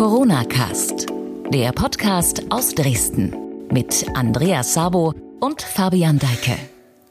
Corona Cast, der Podcast aus Dresden mit Andreas Sabo und Fabian Deike.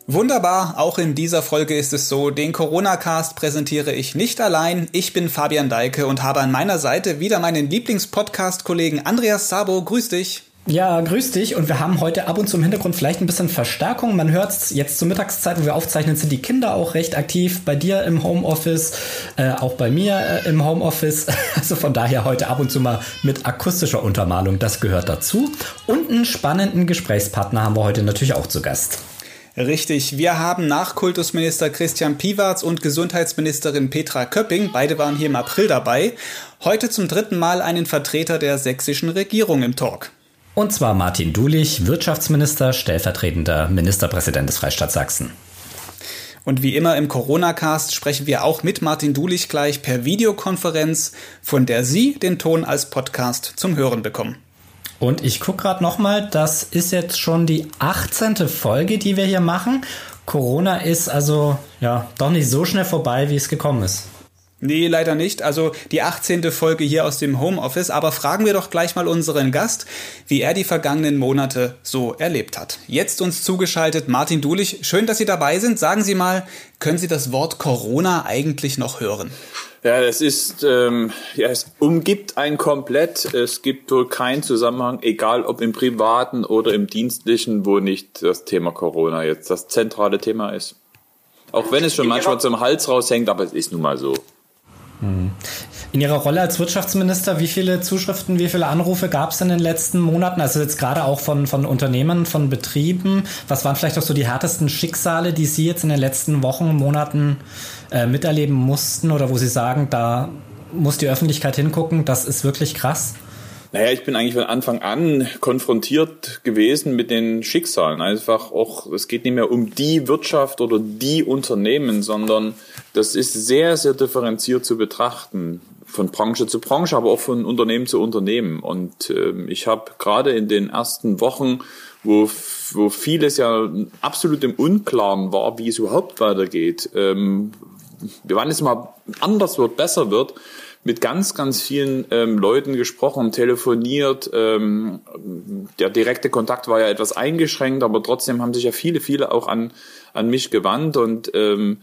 Wunderbar, auch in dieser Folge ist es so, den Corona-Cast präsentiere ich nicht allein. Ich bin Fabian Deike und habe an meiner Seite wieder meinen Lieblingspodcast-Kollegen Andreas Sabo. Grüß dich. Ja, grüß dich. Und wir haben heute ab und zu im Hintergrund vielleicht ein bisschen Verstärkung. Man hört es jetzt zur Mittagszeit, wo wir aufzeichnen, sind die Kinder auch recht aktiv. Bei dir im Homeoffice, äh, auch bei mir äh, im Homeoffice. Also von daher heute ab und zu mal mit akustischer Untermalung. Das gehört dazu. Und einen spannenden Gesprächspartner haben wir heute natürlich auch zu Gast. Richtig, wir haben nach Kultusminister Christian Piwarz und Gesundheitsministerin Petra Köpping, beide waren hier im April dabei, heute zum dritten Mal einen Vertreter der sächsischen Regierung im Talk. Und zwar Martin Dulich, Wirtschaftsminister, stellvertretender Ministerpräsident des Freistaats Sachsen. Und wie immer im Corona-Cast sprechen wir auch mit Martin Dulich gleich per Videokonferenz, von der Sie den Ton als Podcast zum Hören bekommen. Und ich gucke gerade nochmal, das ist jetzt schon die 18. Folge, die wir hier machen. Corona ist also ja doch nicht so schnell vorbei, wie es gekommen ist. Nee, leider nicht. Also die 18. Folge hier aus dem Homeoffice. Aber fragen wir doch gleich mal unseren Gast, wie er die vergangenen Monate so erlebt hat. Jetzt uns zugeschaltet Martin Dulich. Schön, dass Sie dabei sind. Sagen Sie mal, können Sie das Wort Corona eigentlich noch hören? Ja, es ist, ähm, ja, es umgibt einen komplett. Es gibt wohl keinen Zusammenhang, egal ob im privaten oder im dienstlichen, wo nicht das Thema Corona jetzt das zentrale Thema ist. Auch wenn es schon manchmal zum Hals raushängt, aber es ist nun mal so. In Ihrer Rolle als Wirtschaftsminister, wie viele Zuschriften, wie viele Anrufe gab es in den letzten Monaten? Also jetzt gerade auch von, von Unternehmen, von Betrieben. Was waren vielleicht auch so die härtesten Schicksale, die Sie jetzt in den letzten Wochen, Monaten äh, miterleben mussten oder wo Sie sagen, da muss die Öffentlichkeit hingucken, das ist wirklich krass? Naja, ich bin eigentlich von Anfang an konfrontiert gewesen mit den Schicksalen. Einfach auch, es geht nicht mehr um die Wirtschaft oder die Unternehmen, sondern das ist sehr, sehr differenziert zu betrachten. Von Branche zu Branche, aber auch von Unternehmen zu Unternehmen. Und äh, ich habe gerade in den ersten Wochen, wo, wo vieles ja absolut im Unklaren war, wie es überhaupt weitergeht, ähm, waren jetzt mal anders wird, besser wird, mit ganz, ganz vielen ähm, Leuten gesprochen, telefoniert. Ähm, der direkte Kontakt war ja etwas eingeschränkt, aber trotzdem haben sich ja viele, viele auch an, an mich gewandt und ähm,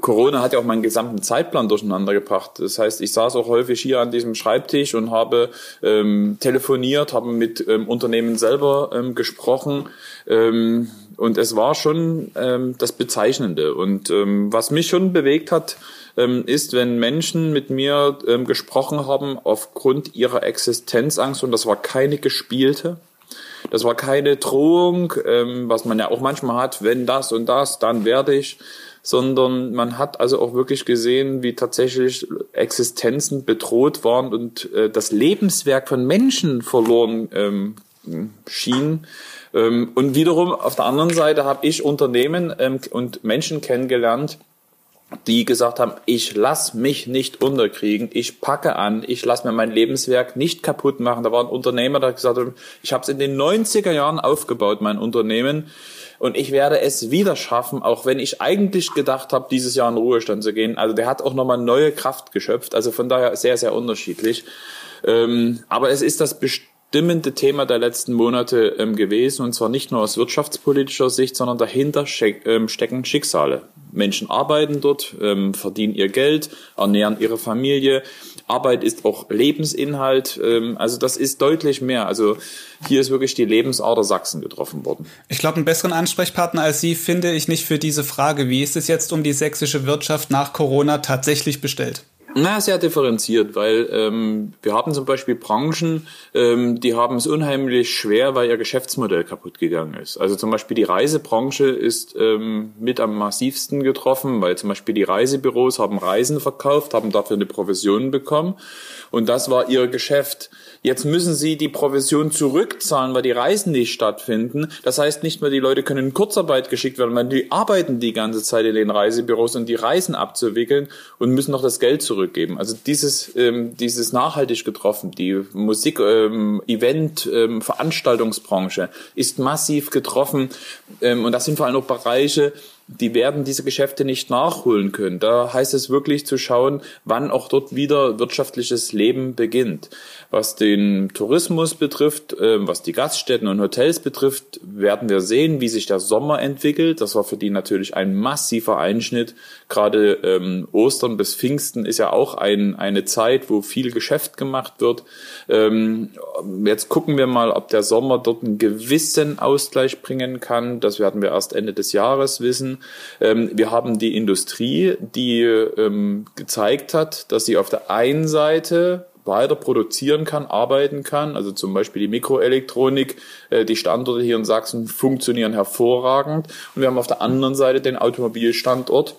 Corona hat ja auch meinen gesamten Zeitplan durcheinander gebracht. Das heißt, ich saß auch häufig hier an diesem Schreibtisch und habe ähm, telefoniert, habe mit ähm, Unternehmen selber ähm, gesprochen. Ähm, und es war schon ähm, das Bezeichnende. Und ähm, was mich schon bewegt hat, ähm, ist, wenn Menschen mit mir ähm, gesprochen haben aufgrund ihrer Existenzangst und das war keine gespielte. Das war keine Drohung, ähm, was man ja auch manchmal hat, wenn das und das, dann werde ich, sondern man hat also auch wirklich gesehen, wie tatsächlich Existenzen bedroht waren und äh, das Lebenswerk von Menschen verloren ähm, schien. Ähm, und wiederum auf der anderen Seite habe ich Unternehmen ähm, und Menschen kennengelernt, die gesagt haben, ich lass mich nicht unterkriegen, ich packe an, ich lass mir mein Lebenswerk nicht kaputt machen. Da war ein Unternehmer, der gesagt hat, ich habe es in den 90er Jahren aufgebaut, mein Unternehmen, und ich werde es wieder schaffen, auch wenn ich eigentlich gedacht habe, dieses Jahr in Ruhestand zu gehen. Also der hat auch nochmal neue Kraft geschöpft, also von daher sehr, sehr unterschiedlich. Ähm, aber es ist das bestimmende Thema der letzten Monate ähm, gewesen, und zwar nicht nur aus wirtschaftspolitischer Sicht, sondern dahinter ähm, stecken Schicksale. Menschen arbeiten dort, ähm, verdienen ihr Geld, ernähren ihre Familie. Arbeit ist auch Lebensinhalt. Ähm, also das ist deutlich mehr. Also hier ist wirklich die Lebensader Sachsen getroffen worden. Ich glaube, einen besseren Ansprechpartner als Sie finde ich nicht für diese Frage. Wie ist es jetzt um die sächsische Wirtschaft nach Corona tatsächlich bestellt? Na, sehr differenziert, weil ähm, wir haben zum Beispiel Branchen, ähm, die haben es unheimlich schwer, weil ihr Geschäftsmodell kaputt gegangen ist. Also zum Beispiel die Reisebranche ist ähm, mit am massivsten getroffen, weil zum Beispiel die Reisebüros haben Reisen verkauft, haben dafür eine Provision bekommen und das war ihr Geschäft. Jetzt müssen sie die Provision zurückzahlen, weil die Reisen nicht stattfinden. Das heißt nicht mehr, die Leute können in Kurzarbeit geschickt werden, weil die arbeiten die ganze Zeit in den Reisebüros und die Reisen abzuwickeln und müssen noch das Geld zurückgeben. Also dieses, ähm, dieses nachhaltig getroffen. Die Musik, ähm, Event, ähm, Veranstaltungsbranche ist massiv getroffen. Ähm, und das sind vor allem auch Bereiche, die werden diese Geschäfte nicht nachholen können. Da heißt es wirklich zu schauen, wann auch dort wieder wirtschaftliches Leben beginnt. Was den Tourismus betrifft, ähm, was die Gaststätten und Hotels betrifft, werden wir sehen, wie sich der Sommer entwickelt. Das war für die natürlich ein massiver Einschnitt. Gerade ähm, Ostern bis Pfingsten ist ja auch ein, eine Zeit, wo viel Geschäft gemacht wird. Ähm, jetzt gucken wir mal, ob der Sommer dort einen gewissen Ausgleich bringen kann. Das werden wir erst Ende des Jahres wissen. Ähm, wir haben die Industrie, die ähm, gezeigt hat, dass sie auf der einen Seite weiter produzieren kann, arbeiten kann. Also zum Beispiel die Mikroelektronik, äh, die Standorte hier in Sachsen funktionieren hervorragend. Und wir haben auf der anderen Seite den Automobilstandort,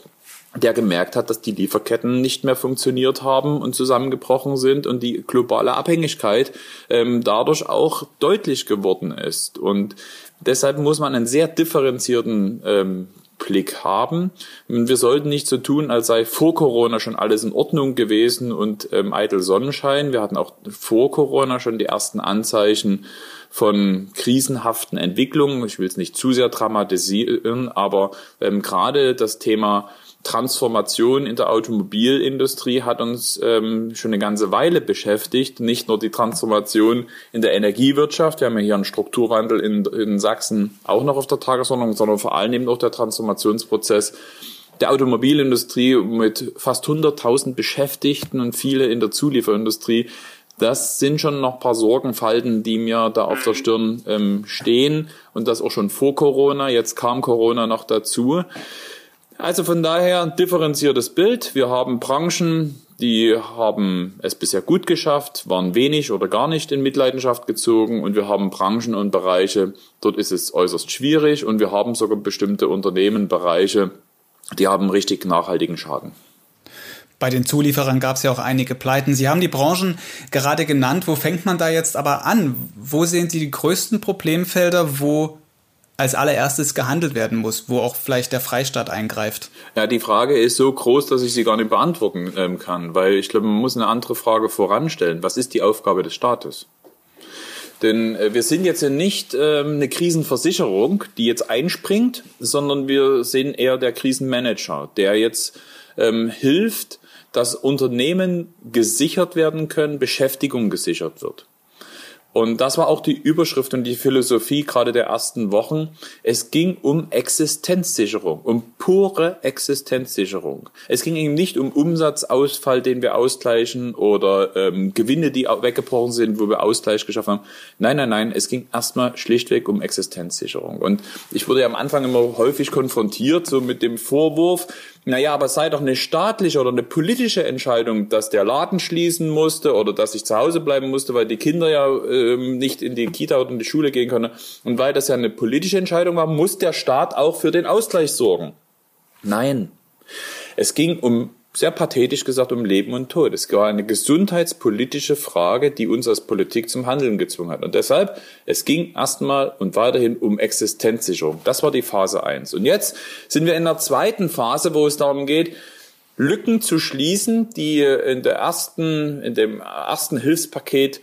der gemerkt hat, dass die Lieferketten nicht mehr funktioniert haben und zusammengebrochen sind und die globale Abhängigkeit ähm, dadurch auch deutlich geworden ist. Und deshalb muss man einen sehr differenzierten ähm, Blick haben. Wir sollten nicht so tun, als sei vor Corona schon alles in Ordnung gewesen und ähm, eitel Sonnenschein. Wir hatten auch vor Corona schon die ersten Anzeichen von krisenhaften Entwicklungen. Ich will es nicht zu sehr dramatisieren, aber ähm, gerade das Thema Transformation in der Automobilindustrie hat uns ähm, schon eine ganze Weile beschäftigt. Nicht nur die Transformation in der Energiewirtschaft, wir haben ja hier einen Strukturwandel in, in Sachsen auch noch auf der Tagesordnung, sondern vor allem eben auch der Transformationsprozess der Automobilindustrie mit fast 100.000 Beschäftigten und viele in der Zulieferindustrie. Das sind schon noch paar Sorgenfalten, die mir da auf der Stirn ähm, stehen und das auch schon vor Corona. Jetzt kam Corona noch dazu. Also von daher ein differenziertes Bild. Wir haben Branchen, die haben es bisher gut geschafft, waren wenig oder gar nicht in Mitleidenschaft gezogen und wir haben Branchen und Bereiche, dort ist es äußerst schwierig und wir haben sogar bestimmte Unternehmen, Bereiche, die haben richtig nachhaltigen Schaden. Bei den Zulieferern gab es ja auch einige Pleiten. Sie haben die Branchen gerade genannt. Wo fängt man da jetzt aber an? Wo sehen Sie die größten Problemfelder, wo als allererstes gehandelt werden muss, wo auch vielleicht der Freistaat eingreift? Ja, die Frage ist so groß, dass ich sie gar nicht beantworten ähm, kann, weil ich glaube, man muss eine andere Frage voranstellen. Was ist die Aufgabe des Staates? Denn äh, wir sind jetzt ja nicht ähm, eine Krisenversicherung, die jetzt einspringt, sondern wir sind eher der Krisenmanager, der jetzt ähm, hilft, dass Unternehmen gesichert werden können, Beschäftigung gesichert wird. Und das war auch die Überschrift und die Philosophie gerade der ersten Wochen. Es ging um Existenzsicherung, um pure Existenzsicherung. Es ging eben nicht um Umsatzausfall, den wir ausgleichen oder ähm, Gewinne, die weggebrochen sind, wo wir Ausgleich geschaffen haben. Nein, nein, nein, es ging erstmal schlichtweg um Existenzsicherung. Und ich wurde ja am Anfang immer häufig konfrontiert, so mit dem Vorwurf, naja, aber sei doch eine staatliche oder eine politische Entscheidung, dass der Laden schließen musste oder dass ich zu Hause bleiben musste, weil die Kinder ja ähm, nicht in die Kita oder in die Schule gehen können. Und weil das ja eine politische Entscheidung war, muss der Staat auch für den Ausgleich sorgen. Nein. Es ging um sehr pathetisch gesagt um Leben und Tod. Es war eine gesundheitspolitische Frage, die uns als Politik zum Handeln gezwungen hat. Und deshalb, es ging erstmal und weiterhin um Existenzsicherung. Das war die Phase eins. Und jetzt sind wir in der zweiten Phase, wo es darum geht, Lücken zu schließen, die in der ersten, in dem ersten Hilfspaket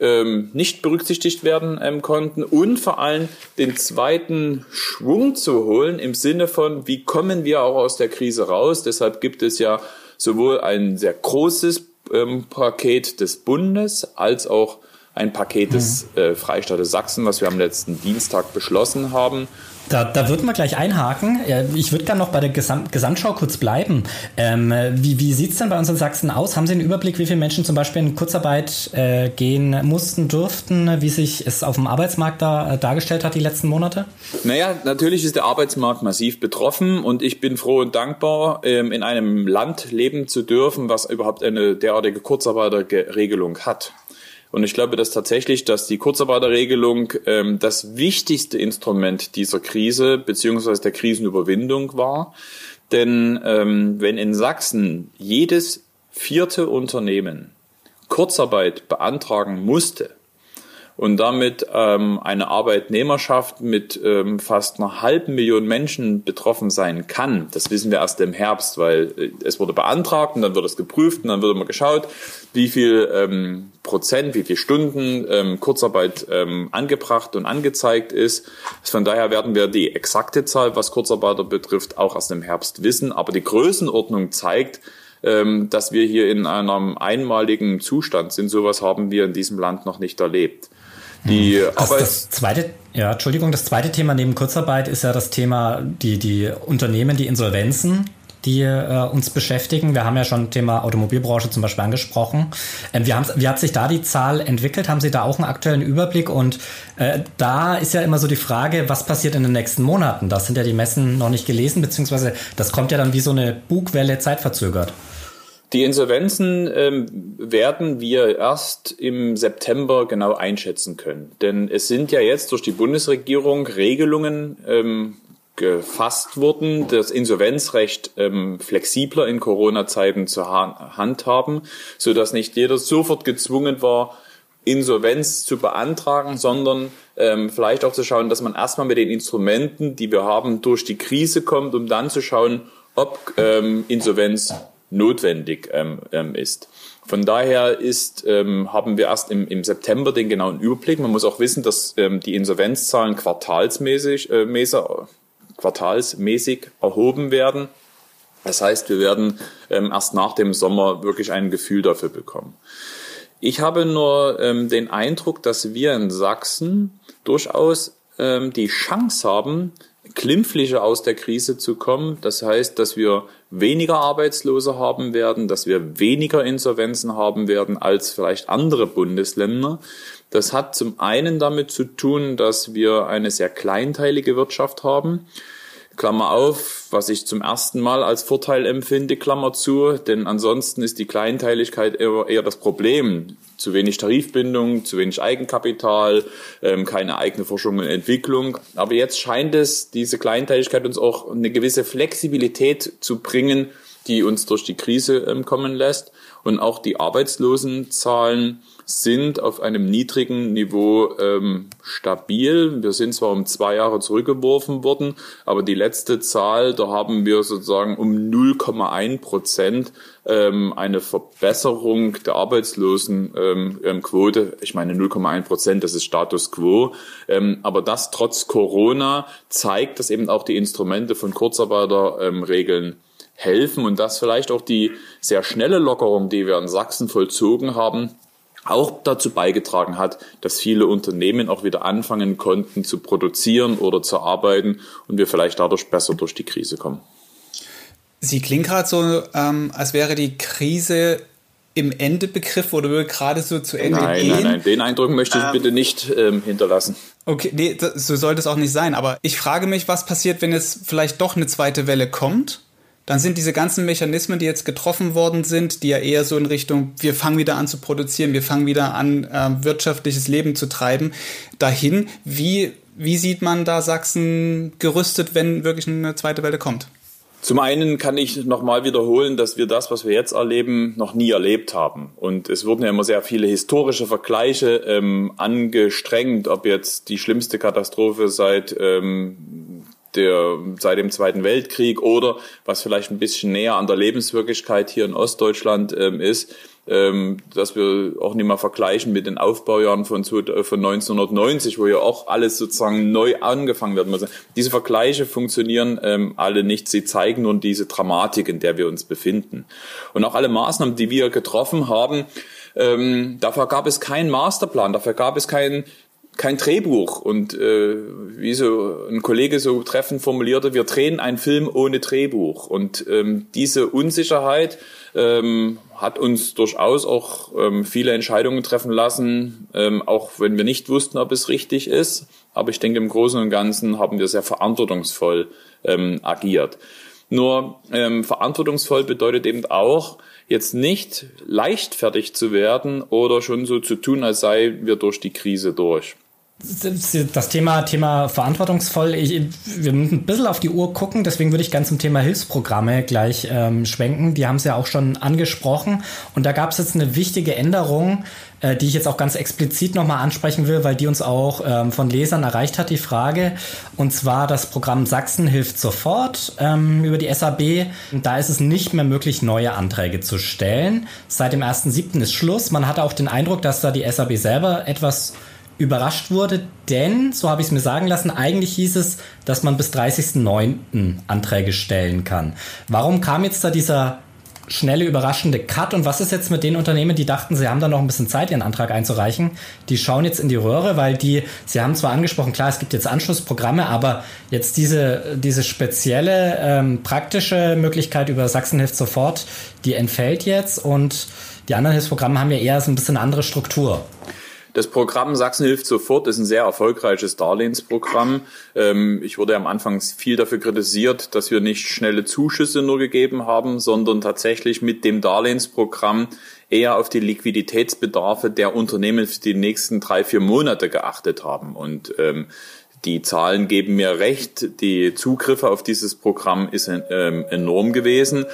ähm, nicht berücksichtigt werden ähm, konnten und vor allem den zweiten Schwung zu holen im Sinne von, wie kommen wir auch aus der Krise raus. Deshalb gibt es ja sowohl ein sehr großes ähm, Paket des Bundes als auch ein Paket des mhm. äh, Freistaates Sachsen, was wir am letzten Dienstag beschlossen haben. Da, da würden wir gleich einhaken. Ich würde gerne noch bei der Gesamt Gesamtschau kurz bleiben. Ähm, wie wie sieht es denn bei uns in Sachsen aus? Haben Sie einen Überblick, wie viele Menschen zum Beispiel in Kurzarbeit äh, gehen mussten, durften, wie sich es auf dem Arbeitsmarkt da äh, dargestellt hat die letzten Monate? Naja, natürlich ist der Arbeitsmarkt massiv betroffen und ich bin froh und dankbar, ähm, in einem Land leben zu dürfen, was überhaupt eine derartige Kurzarbeiterregelung hat. Und ich glaube, dass tatsächlich, dass die Kurzarbeiterregelung ähm, das wichtigste Instrument dieser Krise beziehungsweise der Krisenüberwindung war. Denn ähm, wenn in Sachsen jedes vierte Unternehmen Kurzarbeit beantragen musste, und damit ähm, eine Arbeitnehmerschaft mit ähm, fast einer halben Million Menschen betroffen sein kann. Das wissen wir erst im Herbst, weil äh, es wurde beantragt und dann wird es geprüft und dann wird immer geschaut, wie viel ähm, Prozent, wie viele Stunden ähm, Kurzarbeit ähm, angebracht und angezeigt ist. Von daher werden wir die exakte Zahl, was Kurzarbeiter betrifft, auch erst im Herbst wissen. Aber die Größenordnung zeigt, ähm, dass wir hier in einem einmaligen Zustand sind. Sowas haben wir in diesem Land noch nicht erlebt. Die das, das zweite, ja, Entschuldigung, das zweite Thema neben Kurzarbeit ist ja das Thema die, die Unternehmen, die Insolvenzen die äh, uns beschäftigen. Wir haben ja schon Thema Automobilbranche zum Beispiel angesprochen. Ähm, wie, wie hat sich da die Zahl entwickelt? Haben Sie da auch einen aktuellen Überblick? Und äh, da ist ja immer so die Frage, was passiert in den nächsten Monaten? Da sind ja die Messen noch nicht gelesen, beziehungsweise das kommt ja dann wie so eine Bugwelle zeitverzögert. Die Insolvenzen ähm, werden wir erst im September genau einschätzen können. Denn es sind ja jetzt durch die Bundesregierung Regelungen ähm, gefasst worden, das Insolvenzrecht ähm, flexibler in Corona-Zeiten zu handhaben, so dass nicht jeder sofort gezwungen war, Insolvenz zu beantragen, sondern ähm, vielleicht auch zu schauen, dass man erstmal mit den Instrumenten, die wir haben, durch die Krise kommt, um dann zu schauen, ob ähm, Insolvenz notwendig ähm, ähm, ist. Von daher ist, ähm, haben wir erst im, im September den genauen Überblick. Man muss auch wissen, dass ähm, die Insolvenzzahlen quartalsmäßig, äh, mäßig, quartalsmäßig erhoben werden. Das heißt, wir werden ähm, erst nach dem Sommer wirklich ein Gefühl dafür bekommen. Ich habe nur ähm, den Eindruck, dass wir in Sachsen durchaus ähm, die Chance haben, glimpflicher aus der Krise zu kommen. Das heißt, dass wir weniger Arbeitslose haben werden, dass wir weniger Insolvenzen haben werden als vielleicht andere Bundesländer. Das hat zum einen damit zu tun, dass wir eine sehr kleinteilige Wirtschaft haben. Klammer auf, was ich zum ersten Mal als Vorteil empfinde, Klammer zu, denn ansonsten ist die Kleinteiligkeit eher, eher das Problem. Zu wenig Tarifbindung, zu wenig Eigenkapital, ähm, keine eigene Forschung und Entwicklung. Aber jetzt scheint es, diese Kleinteiligkeit uns auch eine gewisse Flexibilität zu bringen, die uns durch die Krise ähm, kommen lässt. Und auch die Arbeitslosenzahlen sind auf einem niedrigen Niveau ähm, stabil. Wir sind zwar um zwei Jahre zurückgeworfen worden, aber die letzte Zahl, da haben wir sozusagen um 0,1 Prozent ähm, eine Verbesserung der Arbeitslosenquote. Ähm, ich meine 0,1 Prozent, das ist Status quo. Ähm, aber das trotz Corona zeigt, dass eben auch die Instrumente von Kurzarbeiterregeln ähm, helfen und dass vielleicht auch die sehr schnelle Lockerung, die wir in Sachsen vollzogen haben, auch dazu beigetragen hat, dass viele Unternehmen auch wieder anfangen konnten zu produzieren oder zu arbeiten und wir vielleicht dadurch besser durch die Krise kommen. Sie klingen gerade so, ähm, als wäre die Krise im Endebegriff oder würde gerade so zu Ende nein, gehen. Nein, nein, nein, den Eindruck möchte ich ähm, bitte nicht ähm, hinterlassen. Okay, nee, so sollte es auch nicht sein. Aber ich frage mich, was passiert, wenn es vielleicht doch eine zweite Welle kommt? Dann sind diese ganzen Mechanismen, die jetzt getroffen worden sind, die ja eher so in Richtung, wir fangen wieder an zu produzieren, wir fangen wieder an, äh, wirtschaftliches Leben zu treiben, dahin. Wie, wie sieht man da Sachsen gerüstet, wenn wirklich eine zweite Welle kommt? Zum einen kann ich nochmal wiederholen, dass wir das, was wir jetzt erleben, noch nie erlebt haben. Und es wurden ja immer sehr viele historische Vergleiche ähm, angestrengt, ob jetzt die schlimmste Katastrophe seit ähm, der, seit dem Zweiten Weltkrieg oder was vielleicht ein bisschen näher an der Lebenswirklichkeit hier in Ostdeutschland ähm, ist, ähm, dass wir auch nicht mal vergleichen mit den Aufbaujahren von, äh, von 1990, wo ja auch alles sozusagen neu angefangen werden muss. Diese Vergleiche funktionieren ähm, alle nicht. Sie zeigen nur diese Dramatik, in der wir uns befinden. Und auch alle Maßnahmen, die wir getroffen haben, ähm, dafür gab es keinen Masterplan, dafür gab es keinen kein Drehbuch. Und äh, wie so ein Kollege so treffend formulierte, wir drehen einen Film ohne Drehbuch. Und ähm, diese Unsicherheit ähm, hat uns durchaus auch ähm, viele Entscheidungen treffen lassen, ähm, auch wenn wir nicht wussten, ob es richtig ist. Aber ich denke, im Großen und Ganzen haben wir sehr verantwortungsvoll ähm, agiert. Nur ähm, verantwortungsvoll bedeutet eben auch, jetzt nicht leichtfertig zu werden oder schon so zu tun, als sei wir durch die Krise durch. Das Thema, Thema verantwortungsvoll, ich, wir müssen ein bisschen auf die Uhr gucken, deswegen würde ich ganz zum Thema Hilfsprogramme gleich ähm, schwenken. Die haben es ja auch schon angesprochen. Und da gab es jetzt eine wichtige Änderung, äh, die ich jetzt auch ganz explizit nochmal ansprechen will, weil die uns auch ähm, von Lesern erreicht hat, die Frage. Und zwar das Programm Sachsen hilft sofort ähm, über die SAB. Da ist es nicht mehr möglich, neue Anträge zu stellen. Seit dem 1.7. ist Schluss. Man hatte auch den Eindruck, dass da die SAB selber etwas überrascht wurde, denn, so habe ich es mir sagen lassen, eigentlich hieß es, dass man bis 30.09. Anträge stellen kann. Warum kam jetzt da dieser schnelle, überraschende Cut und was ist jetzt mit den Unternehmen, die dachten, sie haben da noch ein bisschen Zeit, ihren Antrag einzureichen? Die schauen jetzt in die Röhre, weil die, sie haben zwar angesprochen, klar, es gibt jetzt Anschlussprogramme, aber jetzt diese, diese spezielle, ähm, praktische Möglichkeit über Sachsen hilft sofort, die entfällt jetzt und die anderen Hilfsprogramme haben ja eher so ein bisschen andere Struktur. Das Programm Sachsen hilft sofort ist ein sehr erfolgreiches Darlehensprogramm. Ähm, ich wurde am Anfang viel dafür kritisiert, dass wir nicht schnelle Zuschüsse nur gegeben haben, sondern tatsächlich mit dem Darlehensprogramm eher auf die Liquiditätsbedarfe der Unternehmen für die nächsten drei, vier Monate geachtet haben. Und ähm, die Zahlen geben mir recht. Die Zugriffe auf dieses Programm ist ähm, enorm gewesen,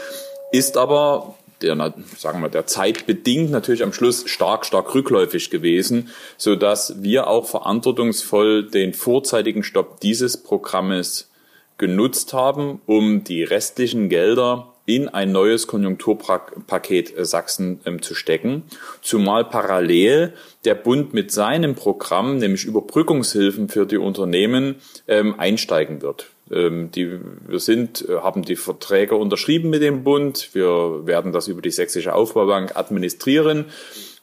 ist aber der, sagen wir, der Zeit bedingt natürlich am Schluss stark, stark rückläufig gewesen, so dass wir auch verantwortungsvoll den vorzeitigen Stopp dieses Programmes genutzt haben, um die restlichen Gelder in ein neues Konjunkturpaket Sachsen ähm, zu stecken, zumal parallel der Bund mit seinem Programm, nämlich Überbrückungshilfen für die Unternehmen, ähm, einsteigen wird. Ähm, die, wir sind, äh, haben die Verträge unterschrieben mit dem Bund. Wir werden das über die Sächsische Aufbaubank administrieren,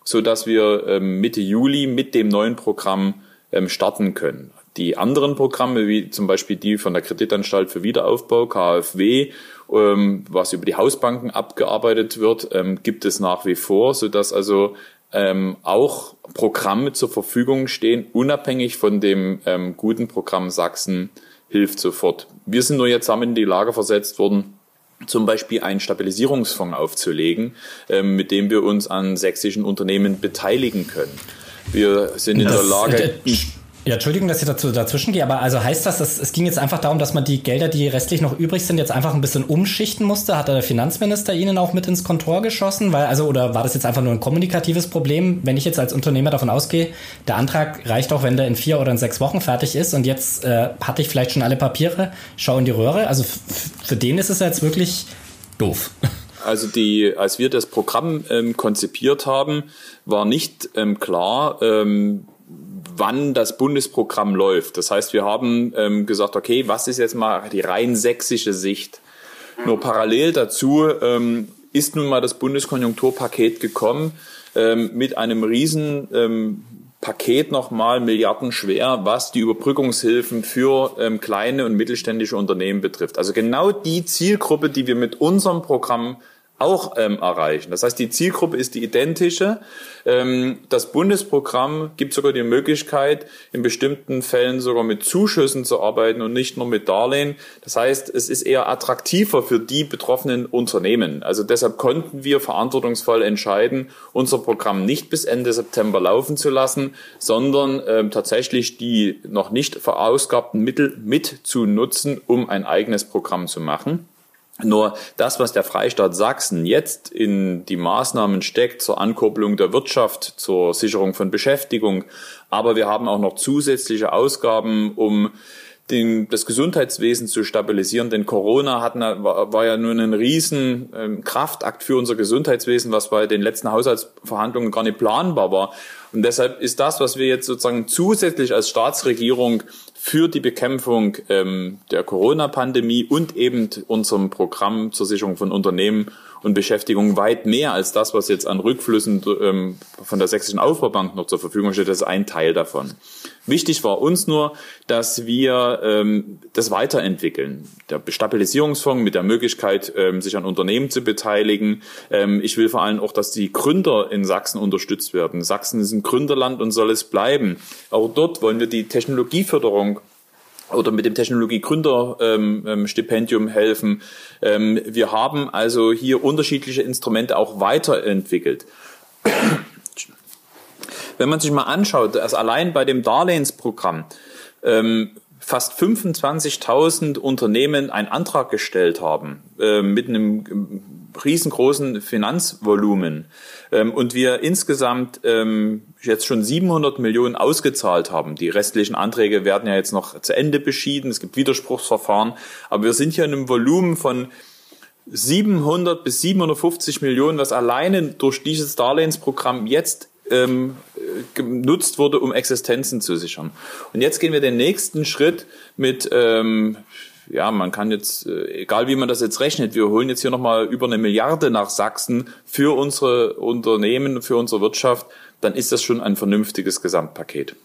so dass wir ähm, Mitte Juli mit dem neuen Programm ähm, starten können. Die anderen Programme, wie zum Beispiel die von der Kreditanstalt für Wiederaufbau, KfW, was über die Hausbanken abgearbeitet wird, gibt es nach wie vor, so dass also auch Programme zur Verfügung stehen, unabhängig von dem guten Programm Sachsen hilft sofort. Wir sind nur jetzt zusammen in die Lage versetzt worden, zum Beispiel einen Stabilisierungsfonds aufzulegen, ähm, mit dem wir uns an sächsischen Unternehmen beteiligen können. Wir sind in das, der Lage. Ja, Entschuldigung, dass ich dazu dazwischen gehe, aber also heißt das, dass, es ging jetzt einfach darum, dass man die Gelder, die restlich noch übrig sind, jetzt einfach ein bisschen umschichten musste? Hat der Finanzminister Ihnen auch mit ins Kontor geschossen? Weil, also, oder war das jetzt einfach nur ein kommunikatives Problem? Wenn ich jetzt als Unternehmer davon ausgehe, der Antrag reicht auch, wenn der in vier oder in sechs Wochen fertig ist und jetzt äh, hatte ich vielleicht schon alle Papiere, schau in die Röhre. Also für den ist es jetzt wirklich doof. Also die, als wir das Programm ähm, konzipiert haben, war nicht ähm, klar, ähm, wann das Bundesprogramm läuft. Das heißt, wir haben ähm, gesagt, okay, was ist jetzt mal die rein sächsische Sicht? Nur parallel dazu ähm, ist nun mal das Bundeskonjunkturpaket gekommen ähm, mit einem riesen ähm, Paket nochmal milliardenschwer, was die Überbrückungshilfen für ähm, kleine und mittelständische Unternehmen betrifft. Also genau die Zielgruppe, die wir mit unserem Programm auch ähm, erreichen. Das heißt, die Zielgruppe ist die identische. Ähm, das Bundesprogramm gibt sogar die Möglichkeit, in bestimmten Fällen sogar mit Zuschüssen zu arbeiten und nicht nur mit Darlehen. Das heißt, es ist eher attraktiver für die betroffenen Unternehmen. Also deshalb konnten wir verantwortungsvoll entscheiden, unser Programm nicht bis Ende September laufen zu lassen, sondern ähm, tatsächlich die noch nicht verausgabten Mittel mit zu nutzen, um ein eigenes Programm zu machen. Nur das, was der Freistaat Sachsen jetzt in die Maßnahmen steckt zur Ankurbelung der Wirtschaft, zur Sicherung von Beschäftigung, aber wir haben auch noch zusätzliche Ausgaben, um den, das Gesundheitswesen zu stabilisieren, denn Corona hat, war, war ja nun ein riesen ähm, Kraftakt für unser Gesundheitswesen, was bei den letzten Haushaltsverhandlungen gar nicht planbar war. Und deshalb ist das, was wir jetzt sozusagen zusätzlich als Staatsregierung für die Bekämpfung ähm, der Corona-Pandemie und eben unserem Programm zur Sicherung von Unternehmen und Beschäftigung weit mehr als das, was jetzt an Rückflüssen ähm, von der Sächsischen Aufbaubank noch zur Verfügung steht. Das ist ein Teil davon. Wichtig war uns nur, dass wir ähm, das weiterentwickeln. Der Stabilisierungsfonds mit der Möglichkeit, ähm, sich an Unternehmen zu beteiligen. Ähm, ich will vor allem auch, dass die Gründer in Sachsen unterstützt werden. Sachsen ist ein Gründerland und soll es bleiben. Auch dort wollen wir die Technologieförderung oder mit dem Technologie-Gründer-Stipendium helfen. Ähm, wir haben also hier unterschiedliche Instrumente auch weiterentwickelt. Wenn man sich mal anschaut, dass allein bei dem Darlehensprogramm ähm, fast 25.000 Unternehmen einen Antrag gestellt haben äh, mit einem riesengroßen Finanzvolumen ähm, und wir insgesamt ähm, jetzt schon 700 Millionen ausgezahlt haben. Die restlichen Anträge werden ja jetzt noch zu Ende beschieden. Es gibt Widerspruchsverfahren, aber wir sind hier in einem Volumen von 700 bis 750 Millionen, was alleine durch dieses Darlehensprogramm jetzt ähm, genutzt wurde, um Existenzen zu sichern. Und jetzt gehen wir den nächsten Schritt mit, ähm, ja, man kann jetzt, äh, egal wie man das jetzt rechnet, wir holen jetzt hier nochmal über eine Milliarde nach Sachsen für unsere Unternehmen, für unsere Wirtschaft dann ist das schon ein vernünftiges Gesamtpaket.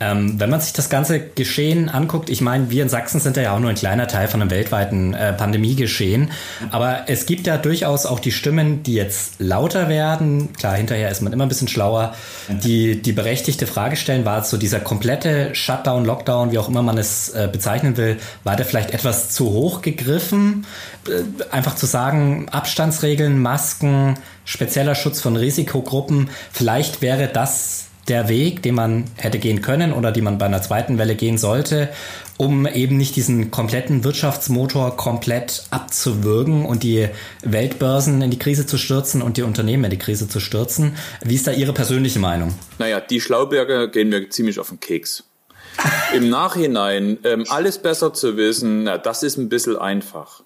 Ähm, wenn man sich das ganze Geschehen anguckt, ich meine, wir in Sachsen sind ja auch nur ein kleiner Teil von einem weltweiten äh, Pandemiegeschehen, aber es gibt ja durchaus auch die Stimmen, die jetzt lauter werden. Klar, hinterher ist man immer ein bisschen schlauer. Die die berechtigte Frage stellen, war so dieser komplette Shutdown, Lockdown, wie auch immer man es äh, bezeichnen will, war der vielleicht etwas zu hoch gegriffen? Äh, einfach zu sagen, Abstandsregeln, Masken, spezieller Schutz von Risikogruppen. Vielleicht wäre das der Weg, den man hätte gehen können oder die man bei einer zweiten Welle gehen sollte, um eben nicht diesen kompletten Wirtschaftsmotor komplett abzuwürgen und die Weltbörsen in die Krise zu stürzen und die Unternehmen in die Krise zu stürzen. Wie ist da Ihre persönliche Meinung? Naja, die Schlauberger gehen mir ziemlich auf den Keks. Im Nachhinein ähm, alles besser zu wissen, na, das ist ein bisschen einfach.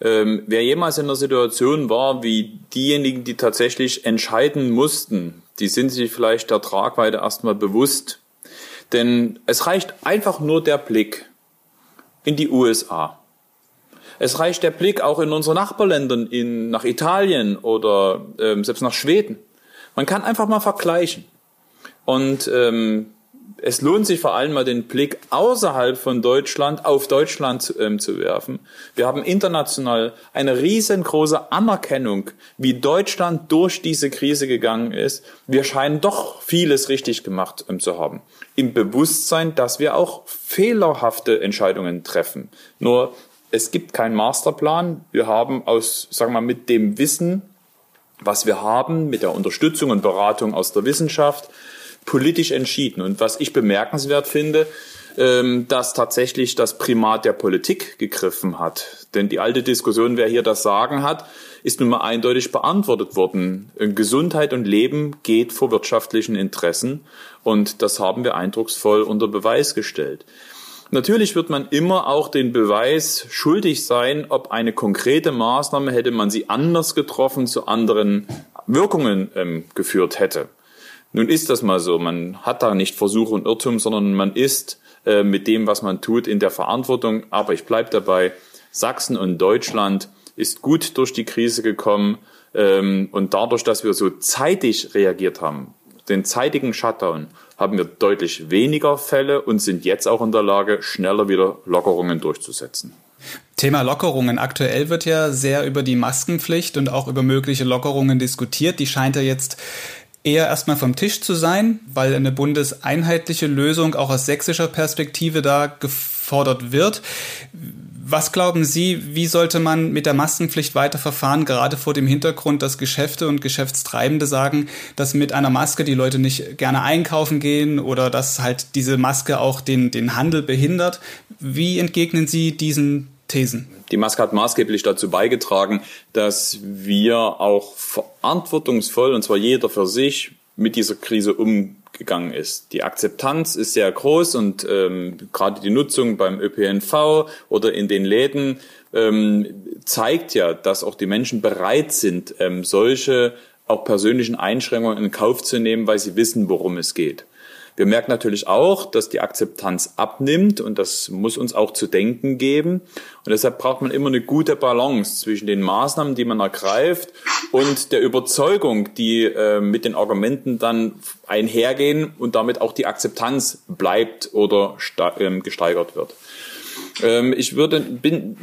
Ähm, wer jemals in einer Situation war, wie diejenigen, die tatsächlich entscheiden mussten, die sind sich vielleicht der Tragweite erstmal bewusst. Denn es reicht einfach nur der Blick in die USA. Es reicht der Blick auch in unsere Nachbarländer, in, nach Italien oder ähm, selbst nach Schweden. Man kann einfach mal vergleichen. Und ähm, es lohnt sich vor allem mal den Blick außerhalb von Deutschland auf Deutschland ähm, zu werfen. Wir haben international eine riesengroße Anerkennung, wie Deutschland durch diese Krise gegangen ist. Wir scheinen doch vieles richtig gemacht ähm, zu haben. Im Bewusstsein, dass wir auch fehlerhafte Entscheidungen treffen. Nur es gibt keinen Masterplan. Wir haben aus, sagen wir mal, mit dem Wissen, was wir haben, mit der Unterstützung und Beratung aus der Wissenschaft, politisch entschieden. Und was ich bemerkenswert finde, ähm, dass tatsächlich das Primat der Politik gegriffen hat. Denn die alte Diskussion, wer hier das Sagen hat, ist nun mal eindeutig beantwortet worden. Gesundheit und Leben geht vor wirtschaftlichen Interessen und das haben wir eindrucksvoll unter Beweis gestellt. Natürlich wird man immer auch den Beweis schuldig sein, ob eine konkrete Maßnahme hätte man sie anders getroffen, zu anderen Wirkungen ähm, geführt hätte. Nun ist das mal so. Man hat da nicht Versuch und Irrtum, sondern man ist äh, mit dem, was man tut, in der Verantwortung. Aber ich bleibe dabei, Sachsen und Deutschland ist gut durch die Krise gekommen. Ähm, und dadurch, dass wir so zeitig reagiert haben, den zeitigen Shutdown, haben wir deutlich weniger Fälle und sind jetzt auch in der Lage, schneller wieder Lockerungen durchzusetzen. Thema Lockerungen. Aktuell wird ja sehr über die Maskenpflicht und auch über mögliche Lockerungen diskutiert. Die scheint ja jetzt eher erstmal vom Tisch zu sein, weil eine bundeseinheitliche Lösung auch aus sächsischer Perspektive da gefordert wird. Was glauben Sie, wie sollte man mit der Maskenpflicht weiter verfahren, gerade vor dem Hintergrund, dass Geschäfte und Geschäftstreibende sagen, dass mit einer Maske die Leute nicht gerne einkaufen gehen oder dass halt diese Maske auch den, den Handel behindert? Wie entgegnen Sie diesen Thesen? Die Maske hat maßgeblich dazu beigetragen, dass wir auch verantwortungsvoll, und zwar jeder für sich, mit dieser Krise umgegangen ist. Die Akzeptanz ist sehr groß und ähm, gerade die Nutzung beim ÖPNV oder in den Läden ähm, zeigt ja, dass auch die Menschen bereit sind, ähm, solche auch persönlichen Einschränkungen in Kauf zu nehmen, weil sie wissen, worum es geht. Wir merken natürlich auch, dass die Akzeptanz abnimmt und das muss uns auch zu denken geben. Und deshalb braucht man immer eine gute Balance zwischen den Maßnahmen, die man ergreift und der Überzeugung, die äh, mit den Argumenten dann einhergehen und damit auch die Akzeptanz bleibt oder äh, gesteigert wird. Ähm, ich würde, bin,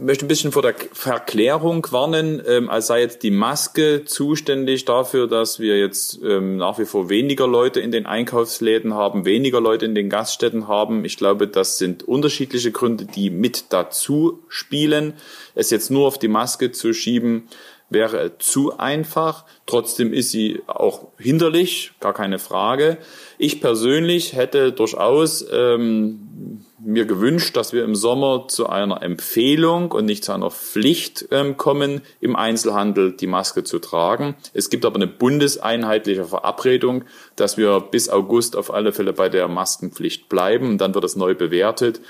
möchte ein bisschen vor der Verklärung warnen, ähm, als sei jetzt die Maske zuständig dafür, dass wir jetzt ähm, nach wie vor weniger Leute in den Einkaufsläden haben, weniger Leute in den Gaststätten haben. Ich glaube, das sind unterschiedliche Gründe, die mit dazu spielen. Es jetzt nur auf die Maske zu schieben, wäre zu einfach. Trotzdem ist sie auch hinderlich, gar keine Frage. Ich persönlich hätte durchaus ähm, mir gewünscht, dass wir im Sommer zu einer Empfehlung und nicht zu einer Pflicht ähm, kommen, im Einzelhandel die Maske zu tragen. Es gibt aber eine bundeseinheitliche Verabredung, dass wir bis August auf alle Fälle bei der Maskenpflicht bleiben dann wird es neu bewertet.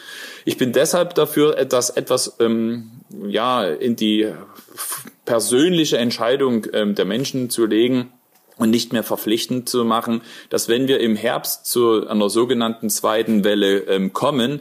Ich bin deshalb dafür, dass etwas ähm, ja in die persönliche Entscheidung ähm, der Menschen zu legen und nicht mehr verpflichtend zu machen, dass wenn wir im Herbst zu einer sogenannten zweiten Welle ähm, kommen,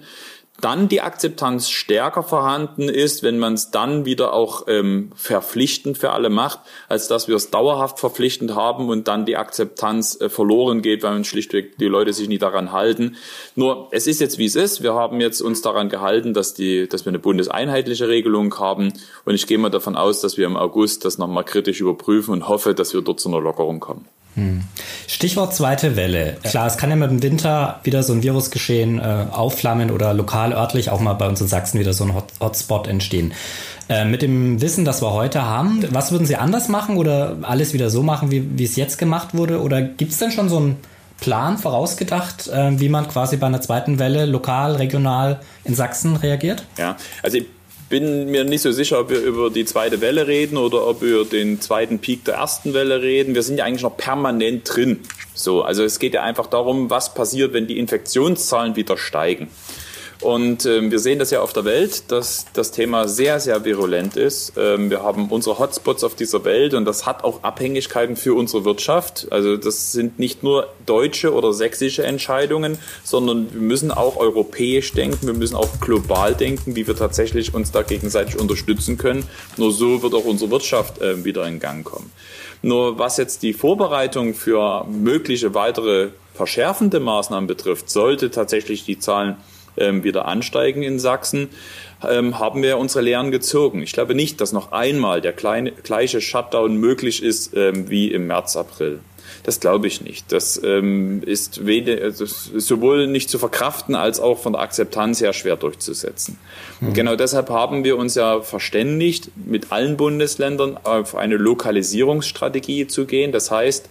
dann die Akzeptanz stärker vorhanden ist, wenn man es dann wieder auch ähm, verpflichtend für alle macht, als dass wir es dauerhaft verpflichtend haben und dann die Akzeptanz äh, verloren geht, weil man schlichtweg die Leute sich nicht daran halten. Nur es ist jetzt wie es ist. Wir haben jetzt uns daran gehalten, dass die, dass wir eine bundeseinheitliche Regelung haben und ich gehe mal davon aus, dass wir im August das nochmal kritisch überprüfen und hoffe, dass wir dort zu einer Lockerung kommen. Hm. Stichwort zweite Welle. Klar, es kann ja mit dem Winter wieder so ein Virusgeschehen äh, aufflammen oder lokal örtlich auch mal bei uns in Sachsen wieder so ein Hot Hotspot entstehen. Äh, mit dem Wissen, das wir heute haben, was würden Sie anders machen oder alles wieder so machen, wie, wie es jetzt gemacht wurde? Oder gibt es denn schon so einen Plan vorausgedacht, äh, wie man quasi bei einer zweiten Welle lokal, regional in Sachsen reagiert? Ja, also ich bin mir nicht so sicher, ob wir über die zweite Welle reden oder ob wir den zweiten Peak der ersten Welle reden. Wir sind ja eigentlich noch permanent drin. So, also es geht ja einfach darum, was passiert, wenn die Infektionszahlen wieder steigen. Und ähm, wir sehen das ja auf der Welt, dass das Thema sehr, sehr virulent ist. Ähm, wir haben unsere Hotspots auf dieser Welt und das hat auch Abhängigkeiten für unsere Wirtschaft. Also das sind nicht nur deutsche oder sächsische Entscheidungen, sondern wir müssen auch europäisch denken, wir müssen auch global denken, wie wir tatsächlich uns da gegenseitig unterstützen können. Nur so wird auch unsere Wirtschaft äh, wieder in Gang kommen. Nur was jetzt die Vorbereitung für mögliche weitere verschärfende Maßnahmen betrifft, sollte tatsächlich die Zahlen wieder ansteigen in Sachsen, ähm, haben wir unsere Lehren gezogen. Ich glaube nicht, dass noch einmal der kleine, gleiche Shutdown möglich ist ähm, wie im März, April. Das glaube ich nicht. Das ähm, ist, das ist sowohl nicht zu verkraften als auch von der Akzeptanz her schwer durchzusetzen. Mhm. Genau deshalb haben wir uns ja verständigt, mit allen Bundesländern auf eine Lokalisierungsstrategie zu gehen. Das heißt,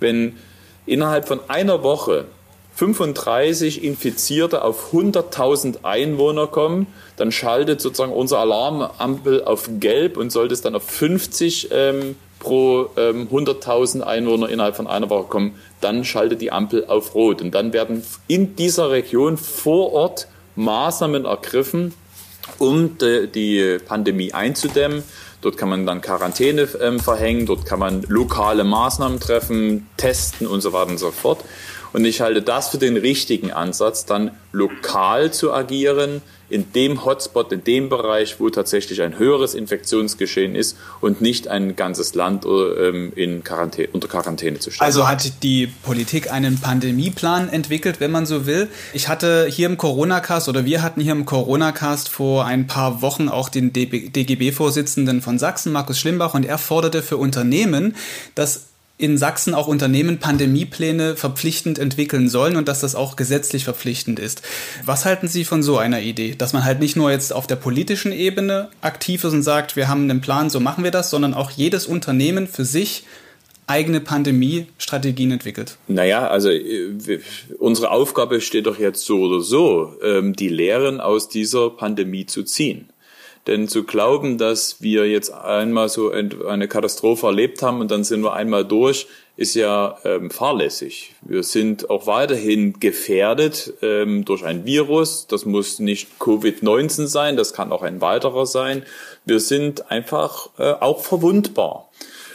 wenn innerhalb von einer Woche 35 Infizierte auf 100.000 Einwohner kommen, dann schaltet sozusagen unsere Alarmampel auf gelb und sollte es dann auf 50 ähm, pro ähm, 100.000 Einwohner innerhalb von einer Woche kommen, dann schaltet die Ampel auf rot. Und dann werden in dieser Region vor Ort Maßnahmen ergriffen, um de, die Pandemie einzudämmen. Dort kann man dann Quarantäne ähm, verhängen, dort kann man lokale Maßnahmen treffen, testen und so weiter und so fort. Und ich halte das für den richtigen Ansatz, dann lokal zu agieren, in dem Hotspot, in dem Bereich, wo tatsächlich ein höheres Infektionsgeschehen ist und nicht ein ganzes Land ähm, in Quarantäne, unter Quarantäne zu stellen. Also hat die Politik einen Pandemieplan entwickelt, wenn man so will. Ich hatte hier im Corona-Cast oder wir hatten hier im Corona-Cast vor ein paar Wochen auch den DGB-Vorsitzenden von Sachsen, Markus Schlimbach, und er forderte für Unternehmen, dass in Sachsen auch Unternehmen Pandemiepläne verpflichtend entwickeln sollen und dass das auch gesetzlich verpflichtend ist. Was halten Sie von so einer Idee? Dass man halt nicht nur jetzt auf der politischen Ebene aktiv ist und sagt, wir haben einen Plan, so machen wir das, sondern auch jedes Unternehmen für sich eigene Pandemie-Strategien entwickelt? Naja, also äh, unsere Aufgabe steht doch jetzt so oder so, ähm, die Lehren aus dieser Pandemie zu ziehen. Denn zu glauben, dass wir jetzt einmal so eine Katastrophe erlebt haben und dann sind wir einmal durch, ist ja ähm, fahrlässig. Wir sind auch weiterhin gefährdet ähm, durch ein Virus. Das muss nicht Covid-19 sein, das kann auch ein weiterer sein. Wir sind einfach äh, auch verwundbar.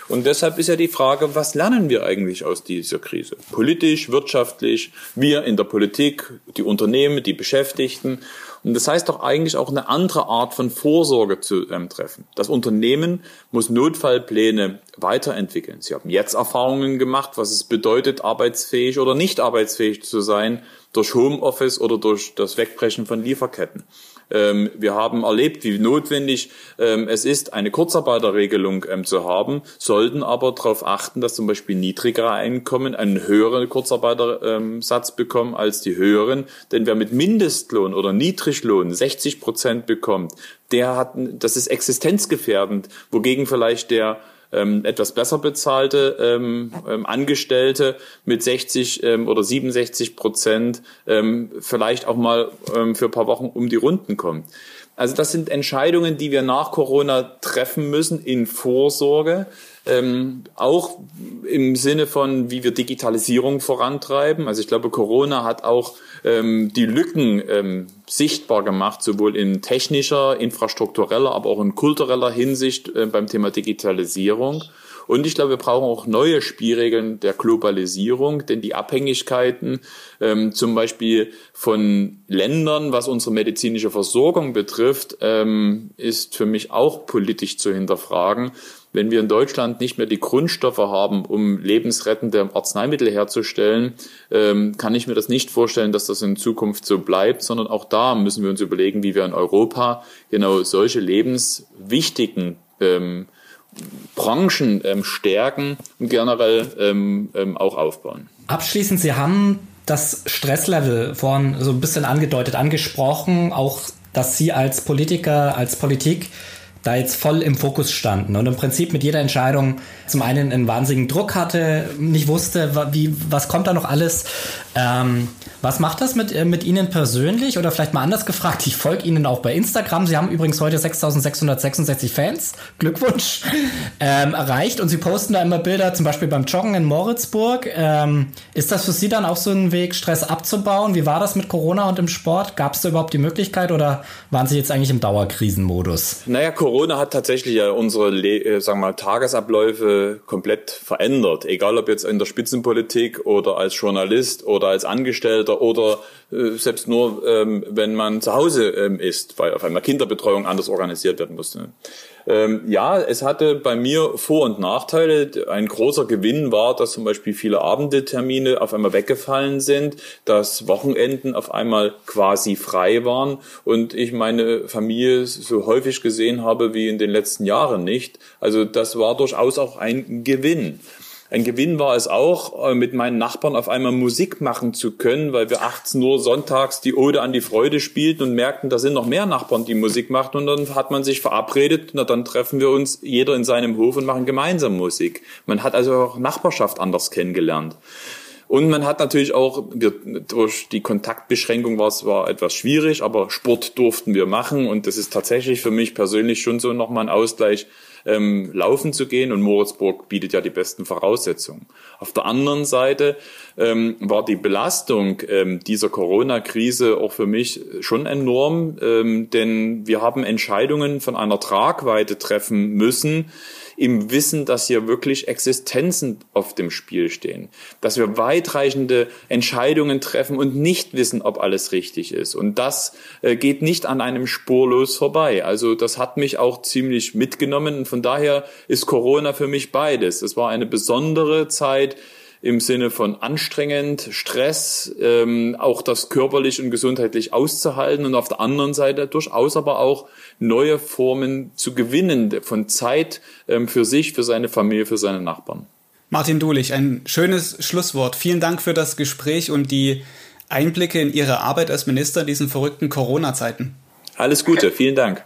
Und deshalb ist ja die Frage, was lernen wir eigentlich aus dieser Krise? Politisch, wirtschaftlich, wir in der Politik, die Unternehmen, die Beschäftigten. Und das heißt doch eigentlich auch eine andere Art von Vorsorge zu ähm, treffen. Das Unternehmen muss Notfallpläne weiterentwickeln. Sie haben jetzt Erfahrungen gemacht, was es bedeutet, arbeitsfähig oder nicht arbeitsfähig zu sein durch Homeoffice oder durch das Wegbrechen von Lieferketten. Ähm, wir haben erlebt, wie notwendig ähm, es ist, eine Kurzarbeiterregelung ähm, zu haben, sollten aber darauf achten, dass zum Beispiel niedrigere Einkommen einen höheren Kurzarbeitersatz bekommen als die höheren. Denn wer mit Mindestlohn oder niedrig Niedriglohn 60 Prozent bekommt, der hat, das ist existenzgefährdend, wogegen vielleicht der ähm, etwas besser bezahlte ähm, ähm, Angestellte mit 60 ähm, oder 67 Prozent ähm, vielleicht auch mal ähm, für ein paar Wochen um die Runden kommt. Also das sind Entscheidungen, die wir nach Corona treffen müssen in Vorsorge. Ähm, auch im Sinne von, wie wir Digitalisierung vorantreiben. Also ich glaube, Corona hat auch ähm, die Lücken ähm, sichtbar gemacht, sowohl in technischer, infrastruktureller, aber auch in kultureller Hinsicht äh, beim Thema Digitalisierung. Und ich glaube, wir brauchen auch neue Spielregeln der Globalisierung, denn die Abhängigkeiten ähm, zum Beispiel von Ländern, was unsere medizinische Versorgung betrifft, ähm, ist für mich auch politisch zu hinterfragen. Wenn wir in Deutschland nicht mehr die Grundstoffe haben, um lebensrettende Arzneimittel herzustellen, ähm, kann ich mir das nicht vorstellen, dass das in Zukunft so bleibt, sondern auch da müssen wir uns überlegen, wie wir in Europa genau solche lebenswichtigen ähm, Branchen ähm, stärken und generell ähm, ähm, auch aufbauen. Abschließend, Sie haben das Stresslevel vorhin so ein bisschen angedeutet, angesprochen, auch dass Sie als Politiker, als Politik da jetzt voll im Fokus standen und im Prinzip mit jeder Entscheidung zum einen einen wahnsinnigen Druck hatte, nicht wusste, wie, was kommt da noch alles. Ähm, was macht das mit, äh, mit Ihnen persönlich? Oder vielleicht mal anders gefragt, ich folge Ihnen auch bei Instagram. Sie haben übrigens heute 6666 Fans, Glückwunsch, ähm, erreicht. Und Sie posten da immer Bilder, zum Beispiel beim Joggen in Moritzburg. Ähm, ist das für Sie dann auch so ein Weg, Stress abzubauen? Wie war das mit Corona und im Sport? Gab es da überhaupt die Möglichkeit oder waren Sie jetzt eigentlich im Dauerkrisenmodus? Naja, Corona hat tatsächlich ja unsere äh, sagen wir mal, Tagesabläufe komplett verändert. Egal ob jetzt in der Spitzenpolitik oder als Journalist oder als Angestellter oder äh, selbst nur, ähm, wenn man zu Hause ähm, ist, weil auf einmal Kinderbetreuung anders organisiert werden musste. Ähm, ja, es hatte bei mir Vor- und Nachteile. Ein großer Gewinn war, dass zum Beispiel viele Abendetermine auf einmal weggefallen sind, dass Wochenenden auf einmal quasi frei waren und ich meine Familie so häufig gesehen habe wie in den letzten Jahren nicht. Also das war durchaus auch ein Gewinn. Ein Gewinn war es auch, äh, mit meinen Nachbarn auf einmal Musik machen zu können, weil wir 18 Uhr sonntags die Ode an die Freude spielten und merkten, da sind noch mehr Nachbarn, die Musik machen. Und dann hat man sich verabredet, na dann treffen wir uns jeder in seinem Hof und machen gemeinsam Musik. Man hat also auch Nachbarschaft anders kennengelernt. Und man hat natürlich auch, wir, durch die Kontaktbeschränkung war es war etwas schwierig, aber Sport durften wir machen und das ist tatsächlich für mich persönlich schon so nochmal ein Ausgleich, ähm, laufen zu gehen und Moritzburg bietet ja die besten Voraussetzungen. Auf der anderen Seite ähm, war die Belastung ähm, dieser Corona-Krise auch für mich schon enorm, ähm, denn wir haben Entscheidungen von einer Tragweite treffen müssen, im Wissen, dass hier wirklich Existenzen auf dem Spiel stehen, dass wir weitreichende Entscheidungen treffen und nicht wissen, ob alles richtig ist. Und das äh, geht nicht an einem spurlos vorbei. Also das hat mich auch ziemlich mitgenommen und von daher ist Corona für mich beides. Es war eine besondere Zeit, im Sinne von anstrengend, Stress, ähm, auch das körperlich und gesundheitlich auszuhalten und auf der anderen Seite durchaus aber auch neue Formen zu gewinnen von Zeit ähm, für sich, für seine Familie, für seine Nachbarn. Martin Dulich, ein schönes Schlusswort. Vielen Dank für das Gespräch und die Einblicke in Ihre Arbeit als Minister in diesen verrückten Corona-Zeiten. Alles Gute, vielen Dank.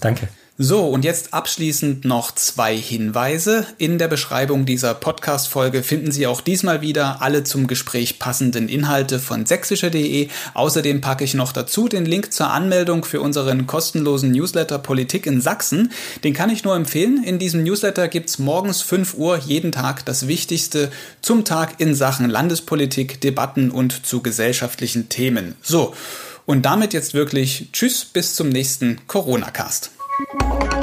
Danke. So, und jetzt abschließend noch zwei Hinweise. In der Beschreibung dieser Podcast-Folge finden Sie auch diesmal wieder alle zum Gespräch passenden Inhalte von sächsischer.de. Außerdem packe ich noch dazu den Link zur Anmeldung für unseren kostenlosen Newsletter Politik in Sachsen. Den kann ich nur empfehlen. In diesem Newsletter gibt's morgens 5 Uhr jeden Tag das Wichtigste zum Tag in Sachen Landespolitik, Debatten und zu gesellschaftlichen Themen. So, und damit jetzt wirklich Tschüss bis zum nächsten Corona-Cast. Thank you.